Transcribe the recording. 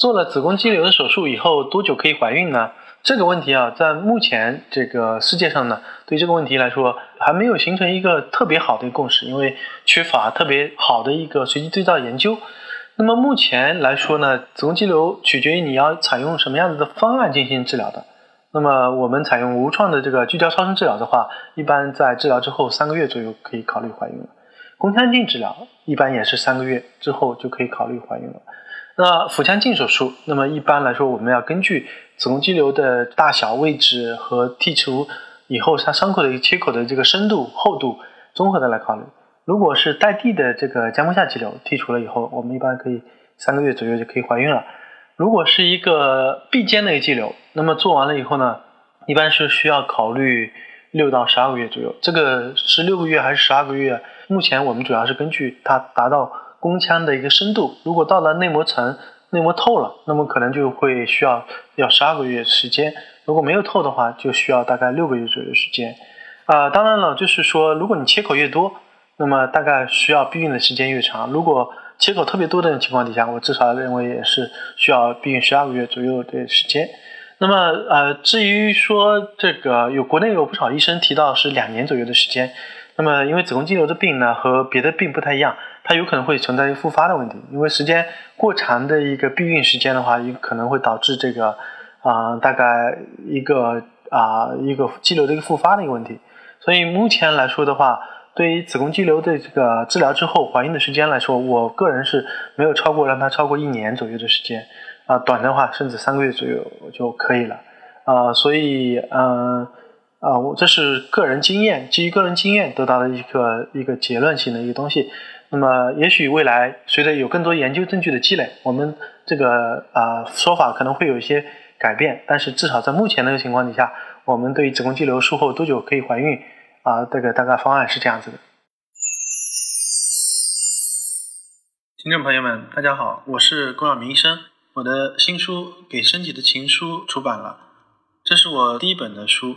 做了子宫肌瘤的手术以后多久可以怀孕呢？这个问题啊，在目前这个世界上呢，对这个问题来说还没有形成一个特别好的共识，因为缺乏特别好的一个随机对照研究。那么目前来说呢，子宫肌瘤取决于你要采用什么样子的方案进行治疗的。那么我们采用无创的这个聚焦超声治疗的话，一般在治疗之后三个月左右可以考虑怀孕了。宫腔镜治疗一般也是三个月之后就可以考虑怀孕了。那腹腔镜手术，那么一般来说，我们要根据子宫肌瘤的大小、位置和剔除以后它伤口的一个切口的这个深度、厚度，综合的来考虑。如果是带蒂的这个浆膜下肌瘤剔除了以后，我们一般可以三个月左右就可以怀孕了。如果是一个壁间的一个肌瘤，那么做完了以后呢，一般是需要考虑六到十二个月左右。这个是六个月还是十二个月？目前我们主要是根据它达到。宫腔的一个深度，如果到了内膜层，内膜透了，那么可能就会需要要十二个月时间；如果没有透的话，就需要大概六个月左右时间。啊，当然了，就是说，如果你切口越多，那么大概需要避孕的时间越长。如果切口特别多的情况底下，我至少认为也是需要避孕十二个月左右的时间。那么，呃，至于说这个，有国内有不少医生提到是两年左右的时间。那么，因为子宫肌瘤的病呢，和别的病不太一样。它有可能会存在一个复发的问题，因为时间过长的一个避孕时间的话，有可能会导致这个啊，大概一个啊一个肌瘤的一个复发的一个问题。所以目前来说的话，对于子宫肌瘤的这个治疗之后怀孕的时间来说，我个人是没有超过让它超过一年左右的时间啊，短的话甚至三个月左右就可以了啊。所以嗯啊，我这是个人经验，基于个人经验得到的一个一个结论性的一个东西。那么，也许未来随着有更多研究证据的积累，我们这个啊说法可能会有一些改变。但是至少在目前这个情况底下，我们对子宫肌瘤术后多久可以怀孕啊，这个大概方案是这样子的。听众朋友们，大家好，我是龚晓明医生。我的新书《给身体的情书》出版了，这是我第一本的书。